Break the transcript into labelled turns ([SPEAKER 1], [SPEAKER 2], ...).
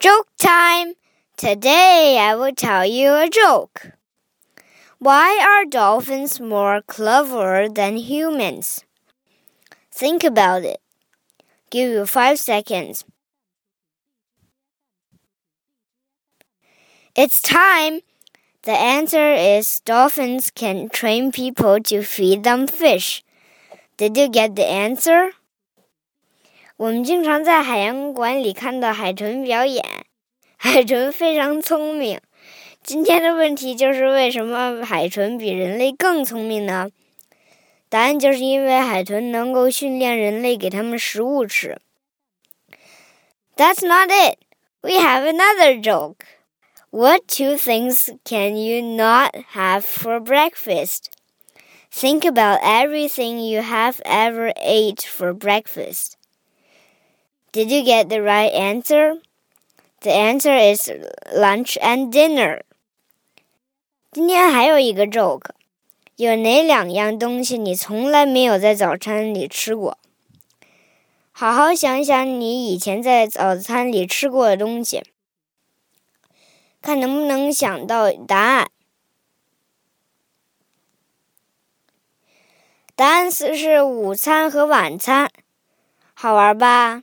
[SPEAKER 1] Joke time! Today I will tell you a joke. Why are dolphins more clever than humans? Think about it. Give you five seconds. It's time. The answer is dolphins can train people to feed them fish. Did you get the answer? 我们经常在海洋馆里看到海豚表演，海豚非常聪明。今天的问题就是为什么海豚比人类更聪明呢？答案就是因为海豚能够训练人类给它们食物吃。That's not it. We have another joke. What two things can you not have for breakfast? Think about everything you have ever ate for breakfast. Did you get the right answer? The answer is lunch and dinner. 今天还有一个 joke，有哪两样东西你从来没有在早餐里吃过？好好想想你以前在早餐里吃过的东西，看能不能想到答案。答案是是午餐和晚餐，好玩吧？